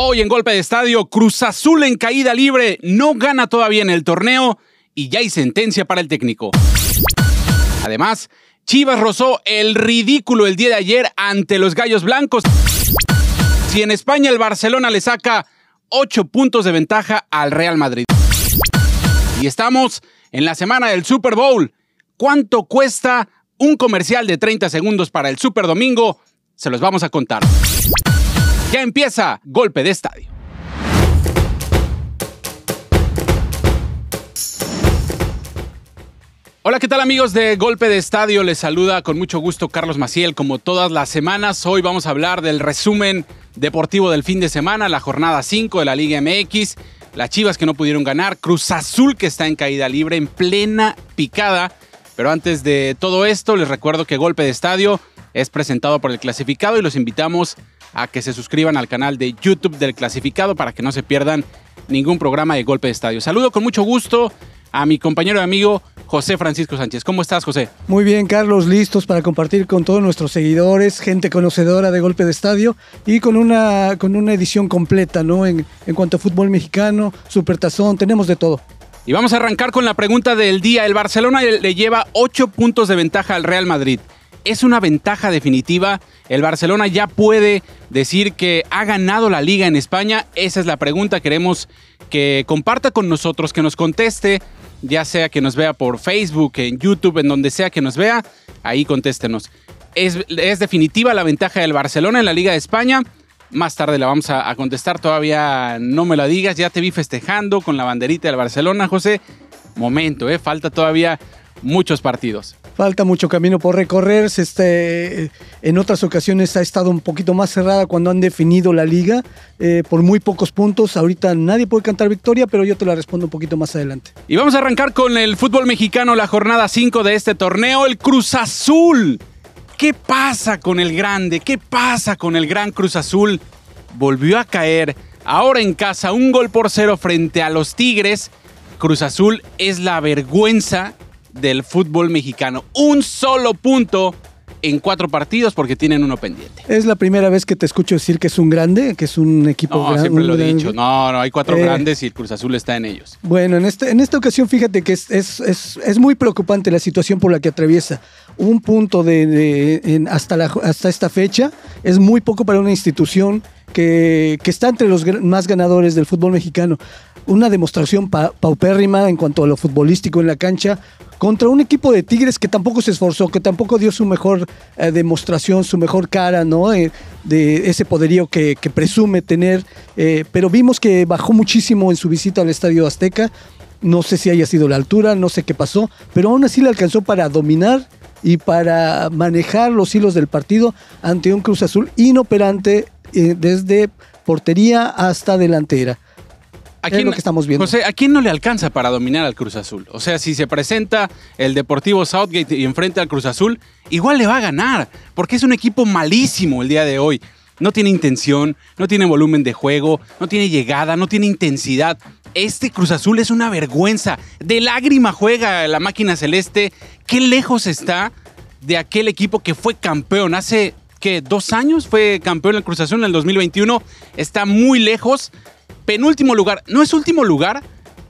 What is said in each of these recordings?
Hoy en golpe de estadio, Cruz Azul en caída libre, no gana todavía en el torneo y ya hay sentencia para el técnico. Además, Chivas rozó el ridículo el día de ayer ante los Gallos Blancos. Si en España el Barcelona le saca 8 puntos de ventaja al Real Madrid. Y estamos en la semana del Super Bowl. ¿Cuánto cuesta un comercial de 30 segundos para el Super Domingo? Se los vamos a contar. Ya empieza Golpe de Estadio. Hola, ¿qué tal amigos de Golpe de Estadio? Les saluda con mucho gusto Carlos Maciel. Como todas las semanas, hoy vamos a hablar del resumen deportivo del fin de semana, la jornada 5 de la Liga MX, las Chivas que no pudieron ganar, Cruz Azul que está en caída libre, en plena picada. Pero antes de todo esto, les recuerdo que Golpe de Estadio es presentado por el clasificado y los invitamos a que se suscriban al canal de YouTube del clasificado para que no se pierdan ningún programa de golpe de estadio. Saludo con mucho gusto a mi compañero y amigo José Francisco Sánchez. ¿Cómo estás, José? Muy bien, Carlos, listos para compartir con todos nuestros seguidores, gente conocedora de golpe de estadio y con una, con una edición completa, ¿no? En, en cuanto a fútbol mexicano, supertazón, tenemos de todo. Y vamos a arrancar con la pregunta del día. El Barcelona le lleva 8 puntos de ventaja al Real Madrid es una ventaja definitiva. El Barcelona ya puede decir que ha ganado la liga en España. Esa es la pregunta. Queremos que comparta con nosotros, que nos conteste, ya sea que nos vea por Facebook, en YouTube, en donde sea que nos vea. Ahí contéstenos. ¿Es, definitiva la ventaja del Barcelona en la Liga de España? Más tarde la vamos a, a contestar. Todavía no me la digas. Ya te vi festejando con la banderita del Barcelona, José. Momento, ¿eh? Falta todavía muchos partidos. Falta mucho camino por recorrer. Este, en otras ocasiones ha estado un poquito más cerrada cuando han definido la liga eh, por muy pocos puntos. Ahorita nadie puede cantar victoria, pero yo te la respondo un poquito más adelante. Y vamos a arrancar con el fútbol mexicano, la jornada 5 de este torneo, el Cruz Azul. ¿Qué pasa con el grande? ¿Qué pasa con el gran Cruz Azul? Volvió a caer. Ahora en casa, un gol por cero frente a los Tigres. Cruz Azul es la vergüenza del fútbol mexicano. Un solo punto en cuatro partidos porque tienen uno pendiente. Es la primera vez que te escucho decir que es un grande, que es un equipo grande. No, siempre lo he dicho. No, no, hay cuatro eh, grandes y el Cruz Azul está en ellos. Bueno, en, este, en esta ocasión fíjate que es, es, es, muy preocupante la situación por la que atraviesa. Un punto de, hasta, hasta esta fecha es muy poco para una institución que, que, está entre los más ganadores del fútbol mexicano. Una demostración paupérrima en cuanto a lo futbolístico en la cancha, contra un equipo de Tigres que tampoco se esforzó, que tampoco dio su mejor eh, demostración, su mejor cara, ¿no? Eh, de ese poderío que, presume tener, eh, pero vimos que bajó muchísimo en su visita al Estadio Azteca. No sé si haya sido la altura, no sé qué pasó, pero aún así le alcanzó para dominar y para manejar los hilos del partido ante un Cruz Azul inoperante desde portería hasta delantera. ¿A quién, lo que estamos viendo. José, ¿a quién no le alcanza para dominar al Cruz Azul? O sea, si se presenta el Deportivo Southgate y enfrenta al Cruz Azul, igual le va a ganar, porque es un equipo malísimo el día de hoy. No tiene intención, no tiene volumen de juego, no tiene llegada, no tiene intensidad. Este Cruz Azul es una vergüenza. De lágrima juega la máquina celeste. Qué lejos está de aquel equipo que fue campeón hace, ¿qué? ¿Dos años? Fue campeón el Cruz Azul en el 2021. Está muy lejos penúltimo lugar. No es último lugar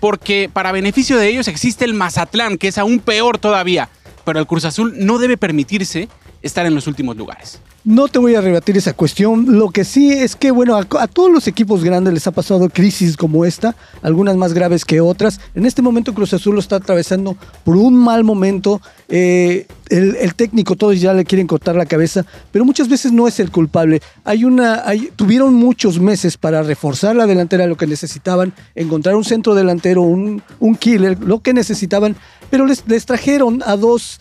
porque para beneficio de ellos existe el Mazatlán, que es aún peor todavía. Pero el Cruz Azul no debe permitirse estar en los últimos lugares. No te voy a rebatir esa cuestión. Lo que sí es que, bueno, a, todos los equipos grandes les ha pasado crisis como esta, algunas más graves que otras. En este momento Cruz Azul lo está atravesando por un mal momento. Eh, el, técnico, todos ya le quieren cortar la cabeza, pero muchas veces no es el culpable. Hay una, tuvieron muchos meses para reforzar la delantera, lo que necesitaban, encontrar un centro delantero, un, un killer, lo que necesitaban, pero les, les trajeron a dos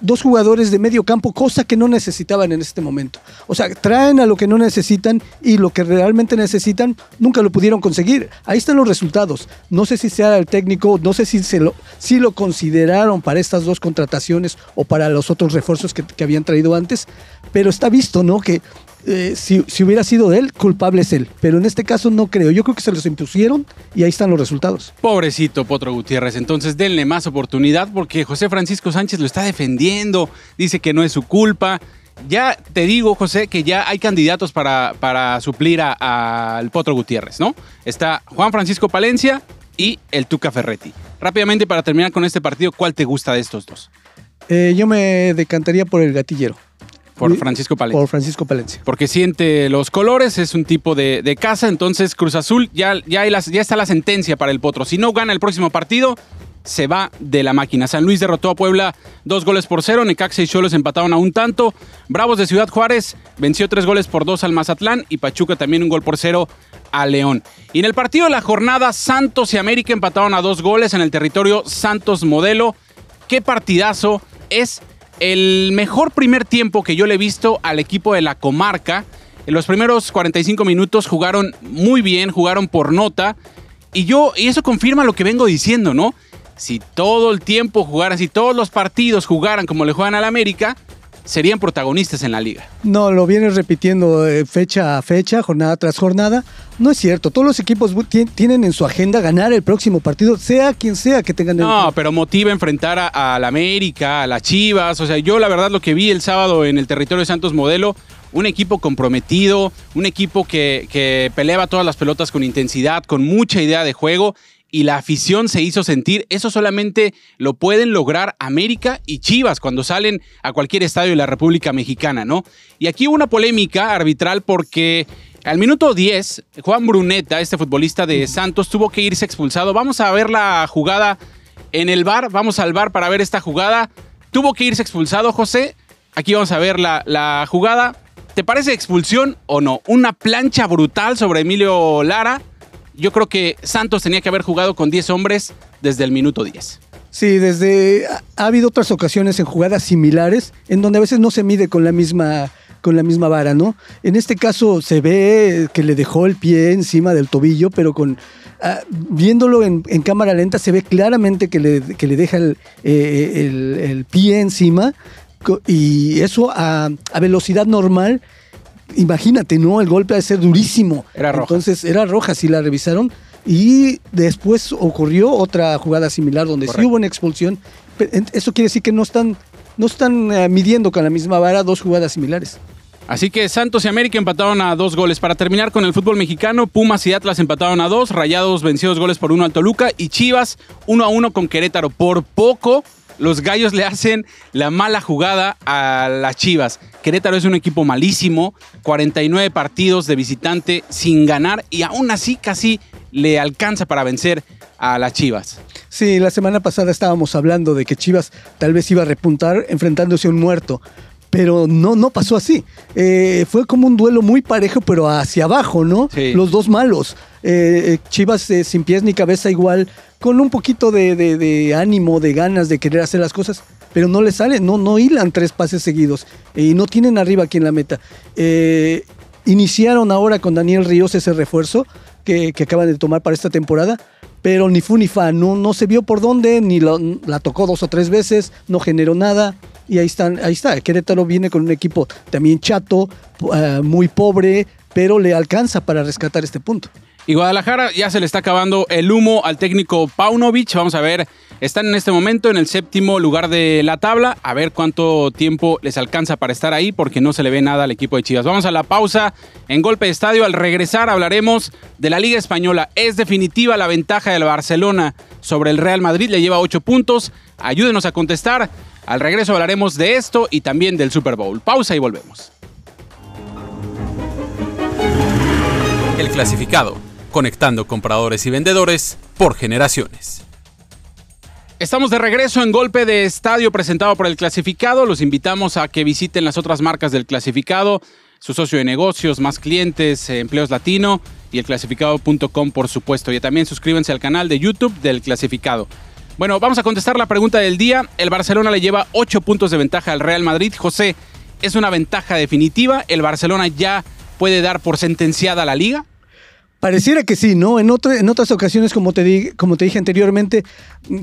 dos jugadores de medio campo, cosa que no necesitaban en este momento. O sea, traen a lo que no necesitan y lo que realmente necesitan nunca lo pudieron conseguir. Ahí están los resultados. No sé si sea el técnico, no sé si, si lo consideraron para estas dos contrataciones o para los otros refuerzos que, habían traído antes, pero está visto, ¿no? Que eh, si, hubiera sido él, culpable es él. Pero en este caso no creo. Yo creo que se los impusieron y ahí están los resultados. Pobrecito Potro Gutiérrez. Entonces denle más oportunidad porque José Francisco Sánchez lo está defendiendo. Dice que no es su culpa. ya te digo, José, que ya hay candidatos para, suplir al Potro Gutiérrez, ¿no? Está Juan Francisco Palencia y el Tuca Ferretti. Rápidamente, para terminar con este partido, ¿cuál te gusta de estos dos? Eh, yo me decantaría por el gatillero. Por Francisco Palencia. Por Francisco Palencia. Porque siente los colores, es un tipo de, casa, entonces Cruz Azul ya, ya, ya está la sentencia para el Potro. Si no gana el próximo partido, se va de la máquina. San Luis derrotó a Puebla dos goles por cero. Necaxa y Cholos empataron a un tanto. Bravos de Ciudad Juárez venció tres goles por dos al Mazatlán y Pachuca también un gol por cero a León. Y en el partido de la jornada, Santos y América empataron a dos goles en el territorio Santos Modelo. Qué partidazo. Es el mejor primer tiempo que yo le he visto al equipo de la comarca. En los primeros 45 minutos jugaron muy bien, jugaron por nota. Y yo, y eso confirma lo que vengo diciendo, ¿no? si todo el tiempo jugaran, si todos los partidos jugaran como le juegan al América, serían protagonistas en la liga. No, lo vienes repitiendo eh, fecha a fecha, jornada tras jornada. No es cierto, todos los equipos tienen en su agenda ganar el próximo partido, sea quien sea que tengan el... No, pero motiva enfrentar a, la América, a las Chivas. O sea, yo la verdad lo que vi el sábado en el territorio de Santos Modelo, un equipo comprometido, un equipo que, que peleaba todas las pelotas con intensidad, con mucha idea de juego y la afición se hizo sentir. Eso solamente lo pueden lograr América y Chivas cuando salen a cualquier estadio de la República Mexicana, ¿no? Y aquí hubo una polémica arbitral porque al minuto 10, Juan Bruneta, este futbolista de Santos, tuvo que irse expulsado. Vamos a ver la jugada en el bar. Vamos al bar para ver esta jugada. Tuvo que irse expulsado, José. Aquí vamos a ver la, la jugada. ¿Te parece expulsión o no? Una plancha brutal sobre Emilio Lara yo creo que Santos tenía que haber jugado con 10 hombres desde el minuto 10. Sí, desde ha habido otras ocasiones en jugadas similares en donde a veces no se mide con la misma con la misma vara, ¿no? En este caso se ve que le dejó el pie encima del tobillo, pero con ah, viéndolo en, cámara lenta se ve claramente que le, le deja el, eh, el, pie encima y eso a, a velocidad normal imagínate, ¿no? El golpe ha de ser durísimo. Era roja. Entonces era roja, sí la revisaron. Y después ocurrió otra jugada similar donde sí hubo una expulsión. Eso quiere decir que no están, no están eh, midiendo con la misma vara dos jugadas similares. Así que Santos y América empataron a dos goles. Para terminar con el fútbol mexicano, Pumas y Atlas empataron a dos, Rayados venció dos goles por uno al Toluca y Chivas uno a uno con Querétaro. Por poco los gallos le hacen la mala jugada a las Chivas. Querétaro es un equipo malísimo, 49 partidos de visitante sin ganar y aún así casi le alcanza para vencer a las Chivas. Sí, la semana pasada estábamos hablando de que Chivas tal vez iba a repuntar enfrentándose a un muerto pero no, no pasó así. Eh, fue como un duelo muy parejo, pero hacia abajo, ¿no? Los dos malos. Eh, eh, Chivas sin pies ni cabeza igual, con un poquito de, ánimo, de ganas de querer hacer las cosas, pero no le sale, no, no hilan tres pases seguidos y no tienen arriba aquí en la meta. iniciaron ahora con Daniel Ríos ese refuerzo que, acaban de tomar para esta temporada, pero ni fu ni fa, no, no se vio por dónde, ni la tocó dos o tres veces, no generó nada. Y ahí, están, ahí está, Querétaro viene con un equipo también chato, eh, muy pobre, pero le alcanza para rescatar este punto. Y Guadalajara ya se le está acabando el humo al técnico Paunovic. Vamos a ver, están en este momento en el séptimo lugar de la tabla. A ver cuánto tiempo les alcanza para estar ahí, porque no se le ve nada al equipo de Chivas. Vamos a la pausa en golpe de estadio. Al regresar hablaremos de la Liga Española. Es definitiva la ventaja del Barcelona sobre el Real Madrid. Le lleva ocho puntos. Ayúdenos a contestar. Al regreso hablaremos de esto y también del Super Bowl. Pausa y volvemos. El clasificado, conectando compradores y vendedores por generaciones. Estamos de regreso en Golpe de Estadio presentado por el clasificado. Los invitamos a que visiten las otras marcas del clasificado, su socio de negocios, más clientes, eh, empleos latino y el clasificado.com por supuesto. Y también suscríbanse al canal de YouTube del clasificado. Bueno, vamos a contestar la pregunta del día. El Barcelona le lleva 8 puntos de ventaja al Real Madrid. José, ¿es una ventaja definitiva? ¿El Barcelona ya puede dar por sentenciada la liga? Pareciera que sí, ¿no? En, otras ocasiones, como te, como te dije anteriormente,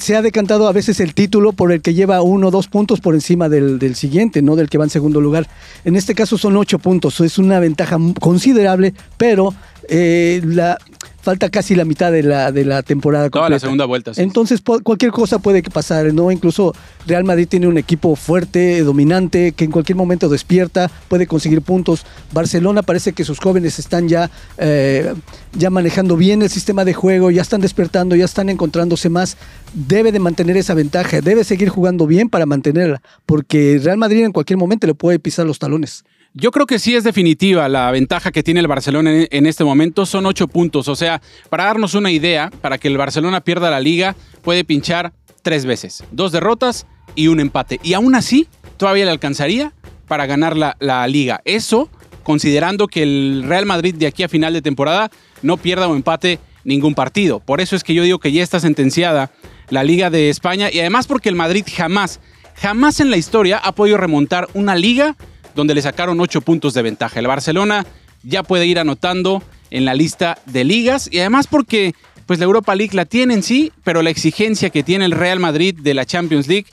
se ha decantado a veces el título por el que lleva uno o dos puntos por encima del, siguiente, ¿no? Del que va en segundo lugar. En este caso son ocho puntos, es una ventaja considerable, pero eh, la, falta casi la mitad de la, de la temporada. Toda la segunda vuelta. Entonces cualquier cosa puede pasar, ¿no? Incluso Real Madrid tiene un equipo fuerte, dominante, que en cualquier momento despierta, puede conseguir puntos. Barcelona parece que sus jóvenes están ya, eh, ya manejando bien el sistema de juego, ya están despertando, ya están encontrándose más. Debe de mantener esa ventaja, debe seguir jugando bien para mantenerla, porque Real Madrid en cualquier momento le puede pisar los talones. Yo creo que sí es definitiva la ventaja que tiene el Barcelona en este momento. Son ocho puntos. O sea, para darnos una idea, para que el Barcelona pierda la liga, puede pinchar tres veces. Dos derrotas y un empate. Y aún así, todavía le alcanzaría para ganar la, la liga. Eso considerando que el Real Madrid de aquí a final de temporada no pierda o empate ningún partido. Por eso es que yo digo que ya está sentenciada la Liga de España y además porque el Madrid jamás, jamás en la historia ha podido remontar una liga donde le sacaron 8 puntos de ventaja. El Barcelona ya puede ir anotando en la lista de ligas y además porque pues la Europa League la tiene en sí, pero la exigencia que tiene el Real Madrid de la Champions League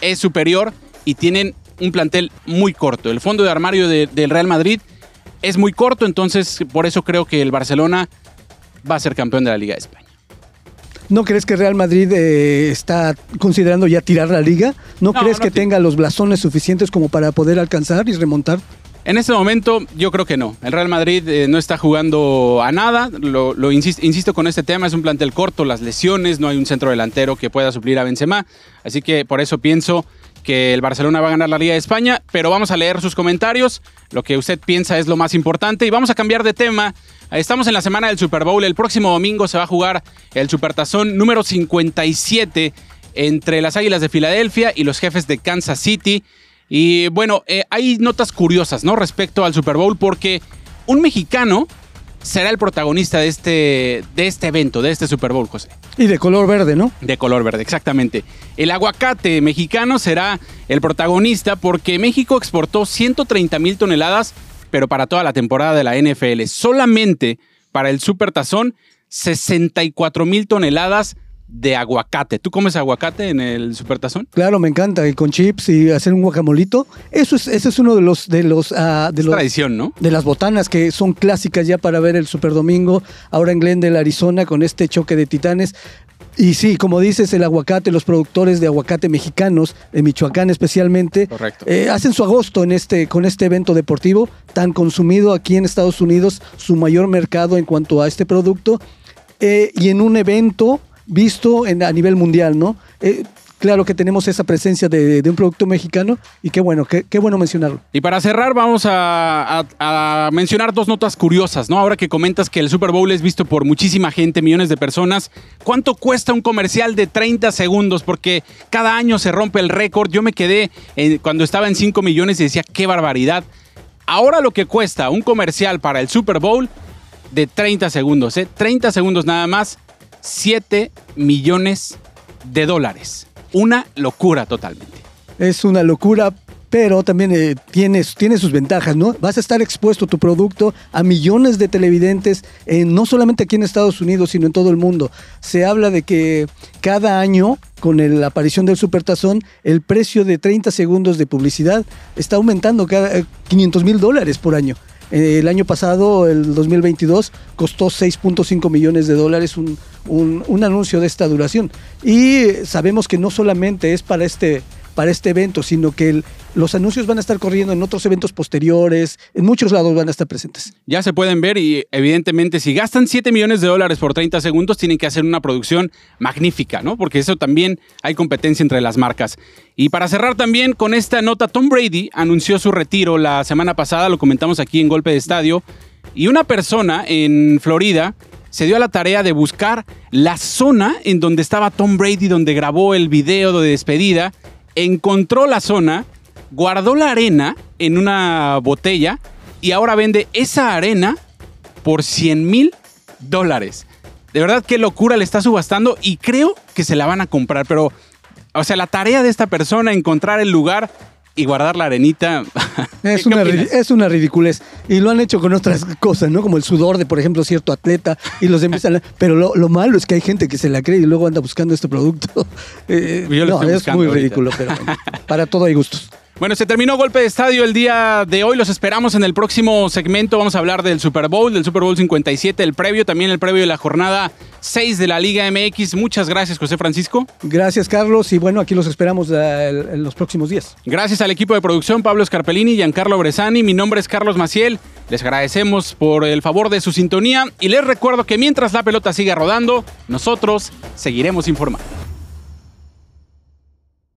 es superior y tienen un plantel muy corto. El fondo de armario del Real Madrid es muy corto, entonces por eso creo que el Barcelona va a ser campeón de la Liga de España. ¿No crees que Real Madrid eh, está considerando ya tirar la liga? ¿No, crees que tenga los blasones suficientes como para poder alcanzar y remontar? En este momento yo creo que no. El Real Madrid eh, no está jugando a nada. Lo, insisto, insisto, con este tema, es un plantel corto, las lesiones, no hay un centro delantero que pueda suplir a Benzema. Así que por eso pienso que el Barcelona va a ganar la Liga de España, pero vamos a leer sus comentarios. Lo que usted piensa es lo más importante y vamos a cambiar de tema Estamos en la semana del Super Bowl. El próximo domingo se va a jugar el Supertazón número 57 entre las Águilas de Filadelfia y los jefes de Kansas City. Y bueno, eh, hay notas curiosas, ¿no? Respecto al Super Bowl, porque un mexicano será el protagonista de este, de este evento, de este Super Bowl, José. Y de color verde, ¿no? De color verde, exactamente. El aguacate mexicano será el protagonista porque México exportó 130 mil toneladas pero para toda la temporada de la NFL. Solamente para el Super Tazón, 64 mil toneladas de aguacate. ¿Tú comes aguacate en el supertazón? Claro, me encanta. Y con chips y hacer un guacamolito. Eso es, ese es uno de los de los uh, de tradición, ¿no? De las botanas que son clásicas ya para ver el Super Domingo. Ahora en Glendale, Arizona, con este choque de titanes. Y sí, como dices, el aguacate, los productores de aguacate mexicanos, de Michoacán especialmente, eh, hacen su agosto en este, con este evento deportivo tan consumido aquí en Estados Unidos, su mayor mercado en cuanto a este producto, eh, y en un evento visto en, a nivel mundial, ¿no? Eh, claro que tenemos esa presencia de, un producto mexicano y qué bueno, qué, bueno mencionarlo. Y para cerrar vamos a, mencionar dos notas curiosas, ¿no? Ahora que comentas que el Super Bowl es visto por muchísima gente, millones de personas, ¿cuánto cuesta un comercial de 30 segundos? Porque cada año se rompe el récord. Yo me quedé cuando estaba en 5 millones y decía, qué barbaridad. Ahora lo que cuesta un comercial para el Super Bowl de 30 segundos, ¿eh? 30 segundos nada más, 7 millones de dólares una locura totalmente. Es una locura, pero también eh, tiene, sus ventajas, ¿no? Vas a estar expuesto tu producto a millones de televidentes, no solamente aquí en Estados Unidos, sino en todo el mundo. Se habla de que cada año, con la aparición del Supertazón, el precio de 30 segundos de publicidad está aumentando cada 500 eh, mil dólares por año. El año pasado, el 2022, costó 6.5 millones de dólares un, un, anuncio de esta duración. Y sabemos que no solamente es para este, para este evento, sino que los anuncios van a estar corriendo en otros eventos posteriores, en muchos lados van a estar presentes. Ya se pueden ver y evidentemente si gastan 7 millones de dólares por 30 segundos tienen que hacer una producción magnífica, ¿no? Porque eso también hay competencia entre las marcas. Y para cerrar también con esta nota, Tom Brady anunció su retiro la semana pasada, lo comentamos aquí en Golpe de Estadio, y una persona en Florida se dio a la tarea de buscar la zona en donde estaba Tom Brady, donde grabó el video de despedida encontró la zona, guardó la arena en una botella y ahora vende esa arena por 100 mil dólares. De verdad, qué locura le está subastando y creo que se la van a comprar, pero, o sea, la tarea de esta persona, encontrar el lugar y guardar la arenita. Es una, es una ridiculez. Y lo han hecho con otras cosas, ¿no? Como el sudor de, por ejemplo, cierto atleta y los empiezan Pero lo, malo es que hay gente que se la cree y luego anda buscando este producto. Eh, no, es muy ridículo, pero para todo hay gustos. Bueno, se terminó golpe de estadio el día de hoy. Los esperamos en el próximo segmento. Vamos a hablar del Super Bowl, del Super Bowl 57, el previo, también el previo de la jornada 6 de la Liga MX. Muchas gracias, José Francisco. Gracias, Carlos. Y bueno, aquí los esperamos eh, en los próximos días. Gracias al equipo de producción, Pablo Scarpellini y Giancarlo Bresani. Mi nombre es Carlos Maciel. Les agradecemos por el favor de su sintonía y les recuerdo que mientras la pelota siga rodando, nosotros seguiremos informando.